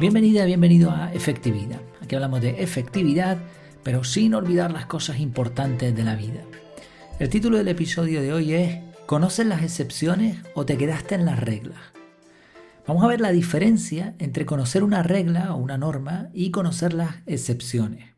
Bienvenida, bienvenido a Efectividad. Aquí hablamos de efectividad, pero sin olvidar las cosas importantes de la vida. El título del episodio de hoy es ¿Conoces las excepciones o te quedaste en las reglas? Vamos a ver la diferencia entre conocer una regla o una norma y conocer las excepciones.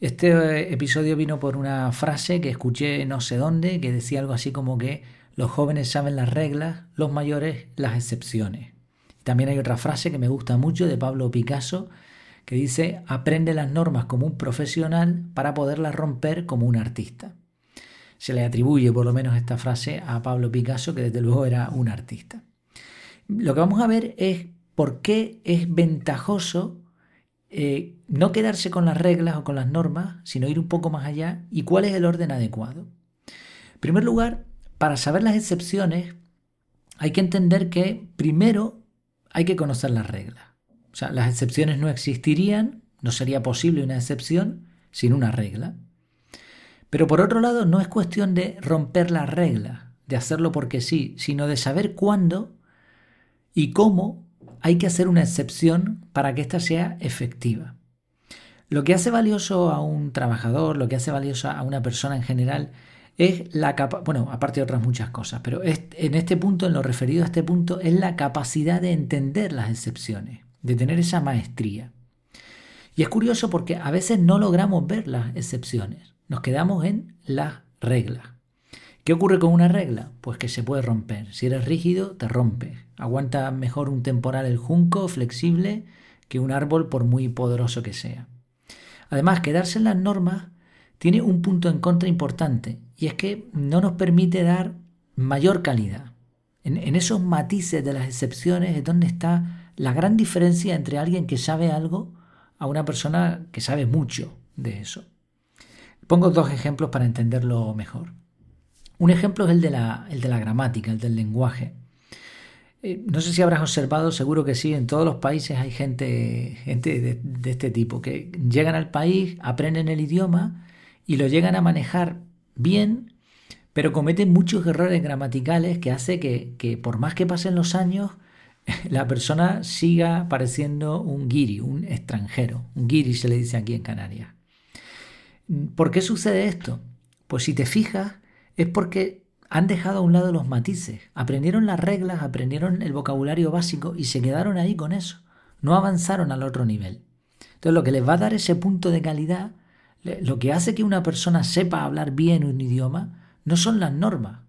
Este eh, episodio vino por una frase que escuché no sé dónde, que decía algo así como que los jóvenes saben las reglas, los mayores las excepciones. También hay otra frase que me gusta mucho de Pablo Picasso que dice, aprende las normas como un profesional para poderlas romper como un artista. Se le atribuye por lo menos esta frase a Pablo Picasso, que desde luego era un artista. Lo que vamos a ver es por qué es ventajoso eh, no quedarse con las reglas o con las normas, sino ir un poco más allá y cuál es el orden adecuado. En primer lugar, para saber las excepciones, hay que entender que primero hay que conocer las reglas. O sea, las excepciones no existirían, no sería posible una excepción sin una regla. Pero por otro lado, no es cuestión de romper las reglas, de hacerlo porque sí, sino de saber cuándo y cómo hay que hacer una excepción para que ésta sea efectiva. Lo que hace valioso a un trabajador, lo que hace valioso a una persona en general, es la capa bueno, aparte de otras muchas cosas, pero en este punto, en lo referido a este punto, es la capacidad de entender las excepciones, de tener esa maestría. Y es curioso porque a veces no logramos ver las excepciones, nos quedamos en las reglas. ¿Qué ocurre con una regla? Pues que se puede romper. Si eres rígido, te rompe. Aguanta mejor un temporal el junco flexible que un árbol por muy poderoso que sea. Además, quedarse en las normas tiene un punto en contra importante y es que no nos permite dar mayor calidad. En, esos matices de las excepciones es donde está la gran diferencia entre alguien que sabe algo a una persona que sabe mucho de eso. Pongo dos ejemplos para entenderlo mejor. Un ejemplo es el de la, el de la gramática, el del lenguaje. Eh, no sé si habrás observado, seguro que sí, en todos los países hay gente, gente de, de, este tipo, que llegan al país, aprenden el idioma y lo llegan a manejar bien, pero cometen muchos errores gramaticales que hace que, por más que pasen los años, la persona siga pareciendo un guiri, un extranjero. Un guiri se le dice aquí en Canarias. ¿Por qué sucede esto? Pues si te fijas, es porque han dejado a un lado los matices, aprendieron las reglas, aprendieron el vocabulario básico y se quedaron ahí con eso. No avanzaron al otro nivel. Entonces lo que les va a dar ese punto de calidad lo que hace que una persona sepa hablar bien un idioma no son las normas,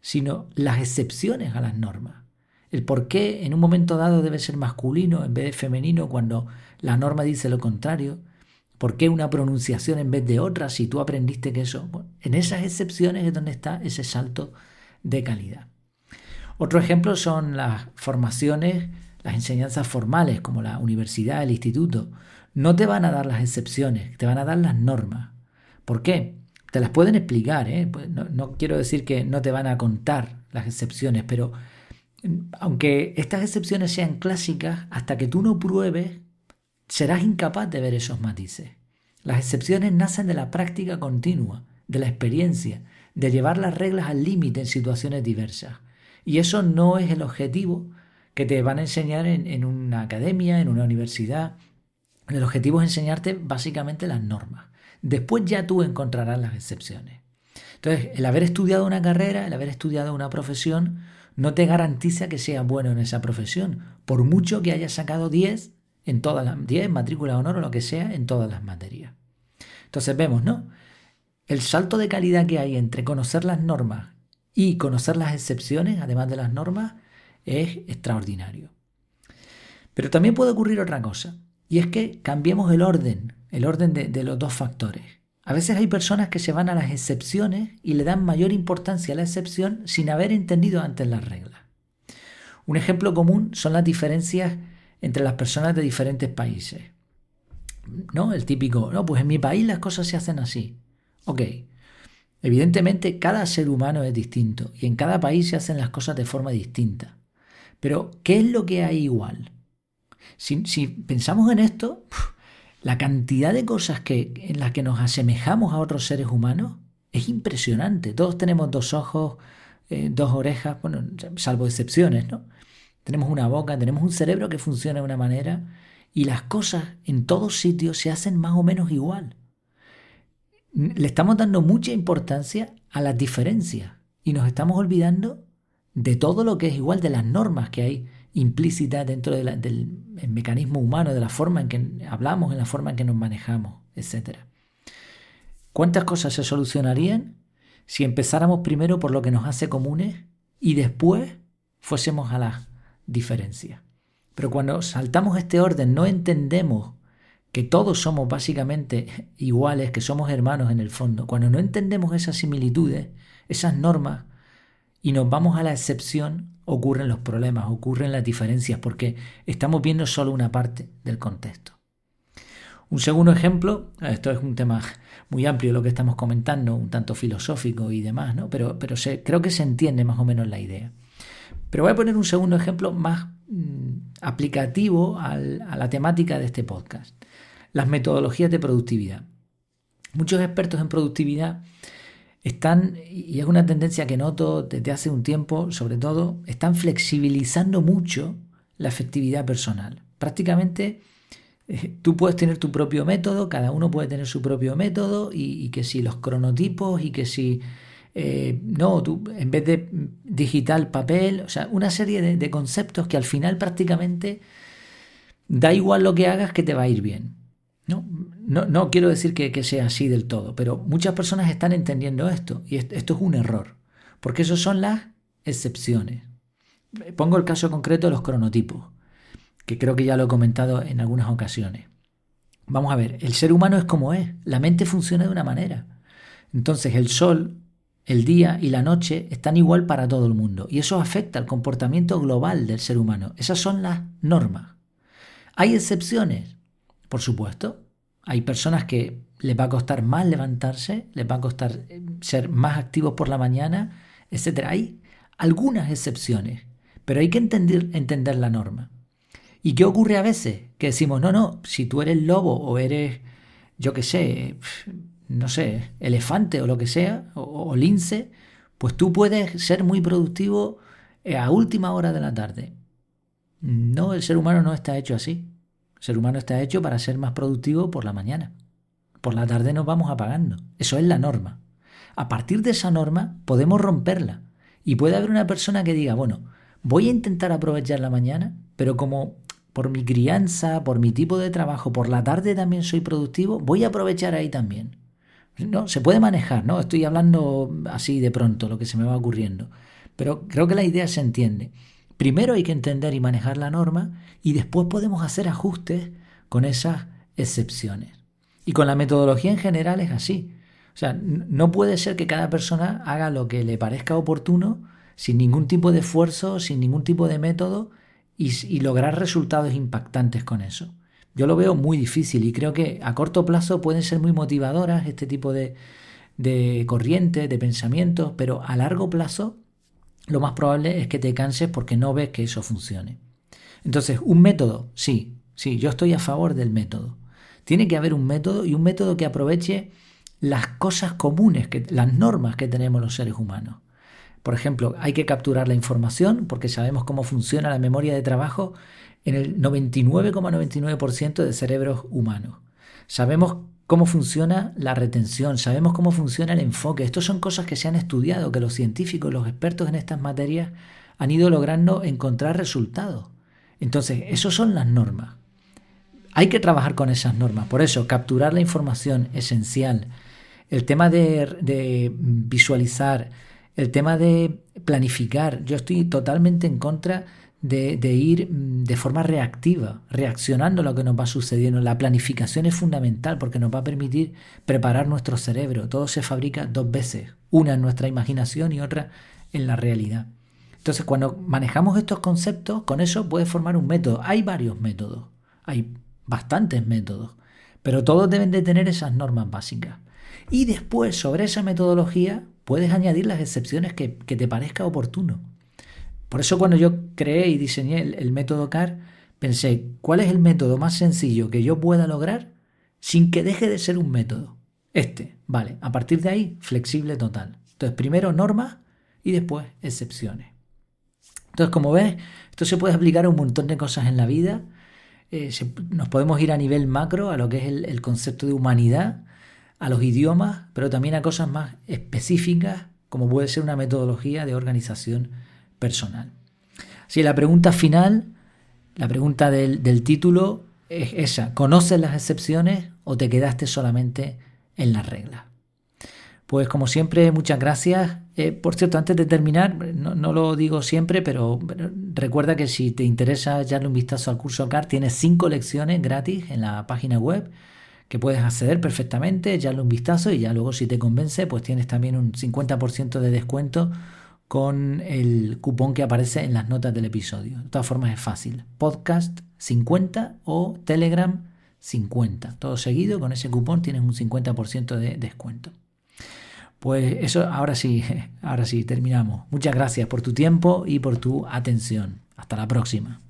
sino las excepciones a las normas. El por qué en un momento dado debe ser masculino en vez de femenino cuando la norma dice lo contrario. ¿Por qué una pronunciación en vez de otra si tú aprendiste que eso? en esas excepciones es donde está ese salto de calidad. Otro ejemplo son las formaciones, las enseñanzas formales como la universidad, el instituto, no te van a dar las excepciones, te van a dar las normas. ¿Por qué? Te las pueden explicar, ¿eh? Pues no, quiero decir que no te van a contar las excepciones, pero mm, aunque estas excepciones sean clásicas, hasta que tú no pruebes, serás incapaz de ver esos matices. Las excepciones nacen de la práctica continua, de la experiencia, de llevar las reglas al límite en situaciones diversas. Y eso no es el objetivo que te van a enseñar en, en una academia, en una universidad, el objetivo es enseñarte básicamente las normas. Después ya tú encontrarás las excepciones. Entonces, el haber estudiado una carrera, el haber estudiado una profesión, no te garantiza que seas bueno en esa profesión, por mucho que hayas sacado 10 en todas las 10, matrícula de honor o lo que sea, en todas las materias. Entonces vemos, ¿no? El salto de calidad que hay entre conocer las normas y conocer las excepciones, además de las normas, es extraordinario. Pero también puede ocurrir otra cosa. Y es que cambiemos el orden, el orden de, los dos factores. A veces hay personas que se van a las excepciones y le dan mayor importancia a la excepción sin haber entendido antes las reglas. Un ejemplo común son las diferencias entre las personas de diferentes países. ¿No? El típico, no, pues en mi país las cosas se hacen así. Ok. Evidentemente cada ser humano es distinto y en cada país se hacen las cosas de forma distinta. Pero, ¿qué es lo que hay igual? Si, pensamos en esto, la cantidad de cosas que, en las que nos asemejamos a otros seres humanos es impresionante. Todos tenemos dos ojos, eh, dos orejas, bueno, salvo excepciones, ¿no? Tenemos una boca, tenemos un cerebro que funciona de una manera y las cosas en todos sitios se hacen más o menos igual. Le estamos dando mucha importancia a las diferencias y nos estamos olvidando de todo lo que es igual, de las normas que hay implícitas dentro del mecanismo humano, de la forma en que hablamos, en la forma en que nos manejamos, etc. ¿Cuántas cosas se solucionarían si empezáramos primero por lo que nos hace comunes y después fuésemos a las diferencias? Pero cuando saltamos este orden no entendemos que todos somos básicamente iguales, que somos hermanos en el fondo. Cuando no entendemos esas similitudes, esas normas, y nos vamos a la excepción, ocurren los problemas, ocurren las diferencias, porque estamos viendo solo una parte del contexto. Un segundo ejemplo, esto es un tema muy amplio lo que estamos comentando, un tanto filosófico y demás, ¿no? pero, pero creo que se entiende más o menos la idea. Pero voy a poner un segundo ejemplo más mm, aplicativo a la temática de este podcast. Las metodologías de productividad. Muchos expertos en productividad están, y es una tendencia que noto desde hace un tiempo, sobre todo, están flexibilizando mucho la efectividad personal. Prácticamente eh, tú puedes tener tu propio método, cada uno puede tener su propio método, y, que si los cronotipos, y que si, eh, no, tú en vez de digital, papel, o sea, una serie de, de conceptos que al final prácticamente da igual lo que hagas que te va a ir bien. ¿No? No, quiero decir que, sea así del todo, pero muchas personas están entendiendo esto y esto es un error, porque eso son las excepciones. Pongo el caso concreto de los cronotipos, que creo que ya lo he comentado en algunas ocasiones. Vamos a ver, el ser humano es como es, la mente funciona de una manera. Entonces el sol, el día y la noche están igual para todo el mundo y eso afecta al comportamiento global del ser humano. Esas son las normas. ¿Hay excepciones? Por supuesto, hay personas que les va a costar más levantarse, les va a costar eh, ser más activos por la mañana, etc. Hay algunas excepciones, pero hay que entender, la norma. ¿Y qué ocurre a veces? Que decimos, no, no, si tú eres lobo o eres, yo qué sé, no sé, elefante o lo que sea, o, lince, pues tú puedes ser muy productivo eh, a última hora de la tarde. No, el ser humano no está hecho así ser humano está hecho para ser más productivo por la mañana. Por la tarde nos vamos apagando. Eso es la norma. A partir de esa norma podemos romperla. Y puede haber una persona que diga, bueno, voy a intentar aprovechar la mañana, pero como por mi crianza, por mi tipo de trabajo, por la tarde también soy productivo, voy a aprovechar ahí también. No, se puede manejar, ¿no? Estoy hablando así de pronto, lo que se me va ocurriendo. Pero creo que la idea se entiende. Primero hay que entender y manejar la norma y después podemos hacer ajustes con esas excepciones. Y con la metodología en general es así. O sea, no puede ser que cada persona haga lo que le parezca oportuno sin ningún tipo de esfuerzo, sin ningún tipo de método y, lograr resultados impactantes con eso. Yo lo veo muy difícil y creo que a corto plazo pueden ser muy motivadoras este tipo de, de corrientes, de pensamientos, pero a largo plazo lo más probable es que te canses porque no ves que eso funcione. Entonces, un método, sí, sí, yo estoy a favor del método. Tiene que haber un método y un método que aproveche las cosas comunes, que, las normas que tenemos los seres humanos. Por ejemplo, hay que capturar la información porque sabemos cómo funciona la memoria de trabajo en el 99,99% de cerebros humanos. Sabemos cómo funciona la retención, sabemos cómo funciona el enfoque. Estas son cosas que se han estudiado, que los científicos, los expertos en estas materias han ido logrando encontrar resultados. Entonces, esas son las normas. Hay que trabajar con esas normas. Por eso, capturar la información esencial. El tema de, de visualizar, el tema de planificar. Yo estoy totalmente en contra de, ir mm, de forma reactiva, reaccionando a lo que nos va sucediendo. La planificación es fundamental porque nos va a permitir preparar nuestro cerebro. Todo se fabrica dos veces, una en nuestra imaginación y otra en la realidad. Entonces, cuando manejamos estos conceptos, con eso puede formar un método. Hay varios métodos, hay bastantes métodos, pero todos deben de tener esas normas básicas. Y después, sobre esa metodología, puedes añadir las excepciones que te parezca oportuno. Por eso cuando yo creé y diseñé el, método CAR, pensé, ¿cuál es el método más sencillo que yo pueda lograr sin que deje de ser un método? Este, vale, a partir de ahí, flexible total. Entonces, primero normas y después excepciones. Entonces, como ves, esto se puede aplicar a un montón de cosas en la vida. eh, nos podemos ir a nivel macro a lo que es el, concepto de humanidad, a los idiomas, pero también a cosas más específicas como puede ser una metodología de organización personal. Si la pregunta final, la pregunta del, del título es esa, ¿conoces las excepciones o te quedaste solamente en las reglas? Pues como siempre, muchas gracias. Eh, por cierto, antes de terminar, no, lo digo siempre, pero, recuerda que si te interesa echarle un vistazo al curso CAR, tienes cinco lecciones gratis en la página web que puedes acceder perfectamente, echarle un vistazo y ya luego si te convence, pues tienes también un 50% de descuento con el cupón que aparece en las notas del episodio. De todas formas es fácil. Podcast 50 o Telegram 50. Todo seguido, con ese cupón tienes un 50% de descuento. Pues eso, ahora sí, ahora sí, terminamos. Muchas gracias por tu tiempo y por tu atención. Hasta la próxima.